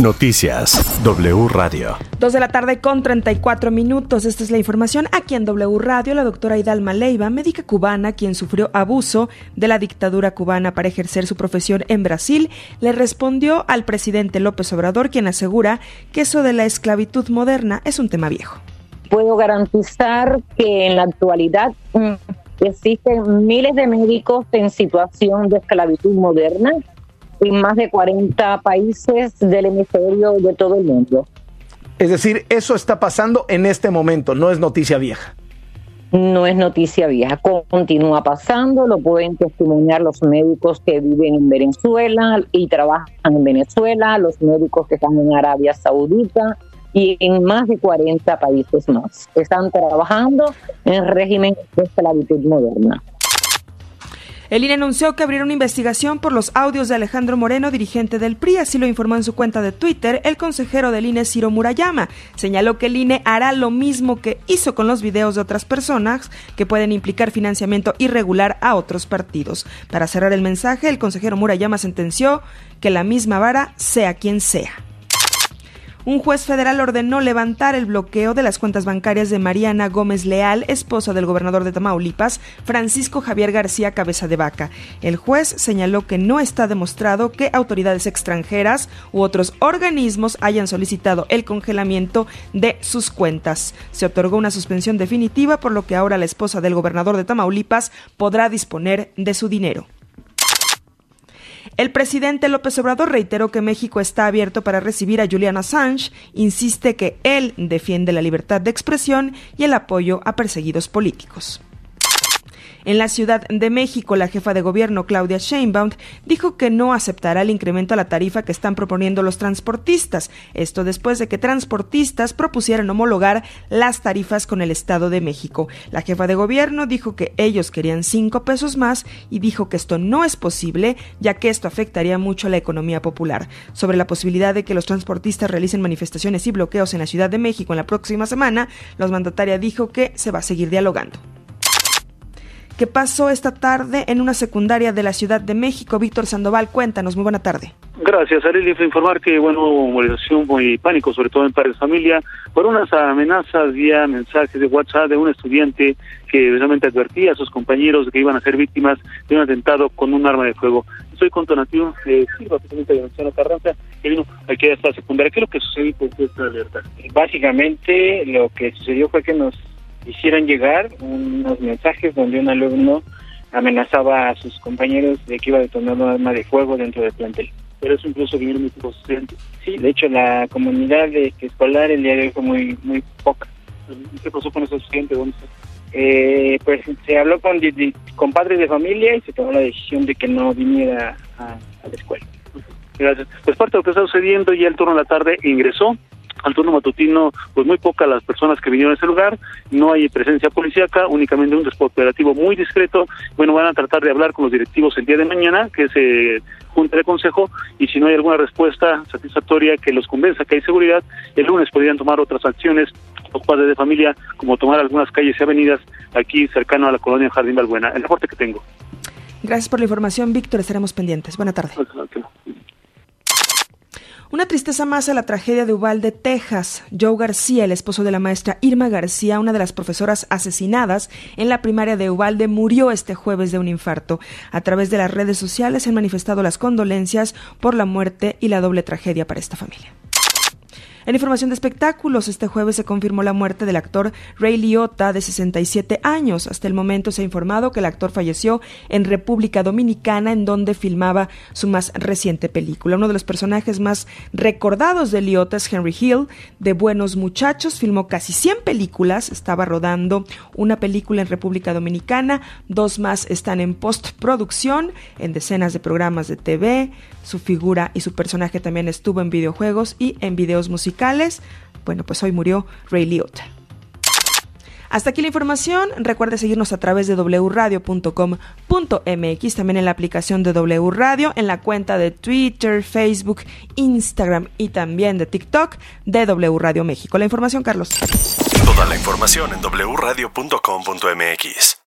Noticias W Radio. Dos de la tarde con 34 minutos. Esta es la información aquí en W Radio. La doctora Hidalma Leiva, médica cubana, quien sufrió abuso de la dictadura cubana para ejercer su profesión en Brasil, le respondió al presidente López Obrador, quien asegura que eso de la esclavitud moderna es un tema viejo. Puedo garantizar que en la actualidad mm, existen miles de médicos en situación de esclavitud moderna en más de 40 países del hemisferio de todo el mundo. Es decir, eso está pasando en este momento, no es noticia vieja. No es noticia vieja, continúa pasando, lo pueden testimoniar los médicos que viven en Venezuela y trabajan en Venezuela, los médicos que están en Arabia Saudita y en más de 40 países más. Están trabajando en régimen de esclavitud moderna. El INE anunció que abrió una investigación por los audios de Alejandro Moreno, dirigente del PRI, así lo informó en su cuenta de Twitter el consejero del INE, Ciro Murayama. Señaló que el INE hará lo mismo que hizo con los videos de otras personas que pueden implicar financiamiento irregular a otros partidos. Para cerrar el mensaje, el consejero Murayama sentenció que la misma vara sea quien sea un juez federal ordenó levantar el bloqueo de las cuentas bancarias de Mariana Gómez Leal, esposa del gobernador de Tamaulipas, Francisco Javier García Cabeza de Vaca. El juez señaló que no está demostrado que autoridades extranjeras u otros organismos hayan solicitado el congelamiento de sus cuentas. Se otorgó una suspensión definitiva, por lo que ahora la esposa del gobernador de Tamaulipas podrá disponer de su dinero. El presidente López Obrador reiteró que México está abierto para recibir a Julian Assange, insiste que él defiende la libertad de expresión y el apoyo a perseguidos políticos. En la Ciudad de México, la jefa de gobierno Claudia Sheinbaum dijo que no aceptará el incremento a la tarifa que están proponiendo los transportistas. Esto después de que transportistas propusieran homologar las tarifas con el Estado de México. La jefa de gobierno dijo que ellos querían cinco pesos más y dijo que esto no es posible, ya que esto afectaría mucho a la economía popular. Sobre la posibilidad de que los transportistas realicen manifestaciones y bloqueos en la Ciudad de México en la próxima semana, los mandataria dijo que se va a seguir dialogando. ¿Qué pasó esta tarde en una secundaria de la Ciudad de México? Víctor Sandoval, cuéntanos, muy buena tarde. Gracias, Arely, informar que, bueno, hubo movilización y pánico, sobre todo en padres de familia, por unas amenazas vía mensajes de WhatsApp de un estudiante que realmente advertía a sus compañeros de que iban a ser víctimas de un atentado con un arma de fuego. Soy contonativo de Silva, presidente de Venezuela Carranza, que vino aquí a esta secundaria. ¿Qué es lo que sucedió con esta alerta? Básicamente, lo que sucedió fue que nos hicieron llegar unos mensajes donde un alumno amenazaba a sus compañeros de que iba a detonar un arma de fuego dentro del plantel. Pero eso incluso vinieron muy pocos estudiantes. Sí, de hecho la comunidad de, escolar el día de hoy fue muy muy poca. ¿Y qué pasó con esos estudiantes? Eh, pues se habló con, con padres de familia y se tomó la decisión de que no viniera a, a la escuela. Gracias. Pues parte de lo que está sucediendo, ya el turno de la tarde ingresó al turno matutino, pues muy pocas las personas que vinieron a ese lugar, no hay presencia policíaca, únicamente un operativo muy discreto. Bueno, van a tratar de hablar con los directivos el día de mañana, que se junta de consejo, y si no hay alguna respuesta satisfactoria que los convenza que hay seguridad, el lunes podrían tomar otras acciones los padres de familia, como tomar algunas calles y avenidas aquí cercano a la colonia Jardín Balbuena. El reporte que tengo. Gracias por la información, Víctor. Estaremos pendientes. Buena tarde. Una tristeza más a la tragedia de Uvalde, Texas. Joe García, el esposo de la maestra Irma García, una de las profesoras asesinadas en la primaria de Uvalde, murió este jueves de un infarto. A través de las redes sociales se han manifestado las condolencias por la muerte y la doble tragedia para esta familia. En información de espectáculos, este jueves se confirmó la muerte del actor Ray Liotta, de 67 años. Hasta el momento se ha informado que el actor falleció en República Dominicana, en donde filmaba su más reciente película. Uno de los personajes más recordados de Liotta es Henry Hill, de Buenos Muchachos. Filmó casi 100 películas, estaba rodando una película en República Dominicana, dos más están en postproducción, en decenas de programas de TV. Su figura y su personaje también estuvo en videojuegos y en videos bueno, pues hoy murió Ray Liotta. Hasta aquí la información. Recuerde seguirnos a través de wradio.com.mx, también en la aplicación de W Radio, en la cuenta de Twitter, Facebook, Instagram y también de TikTok de W Radio México. La información, Carlos. Toda la información en wradio.com.mx.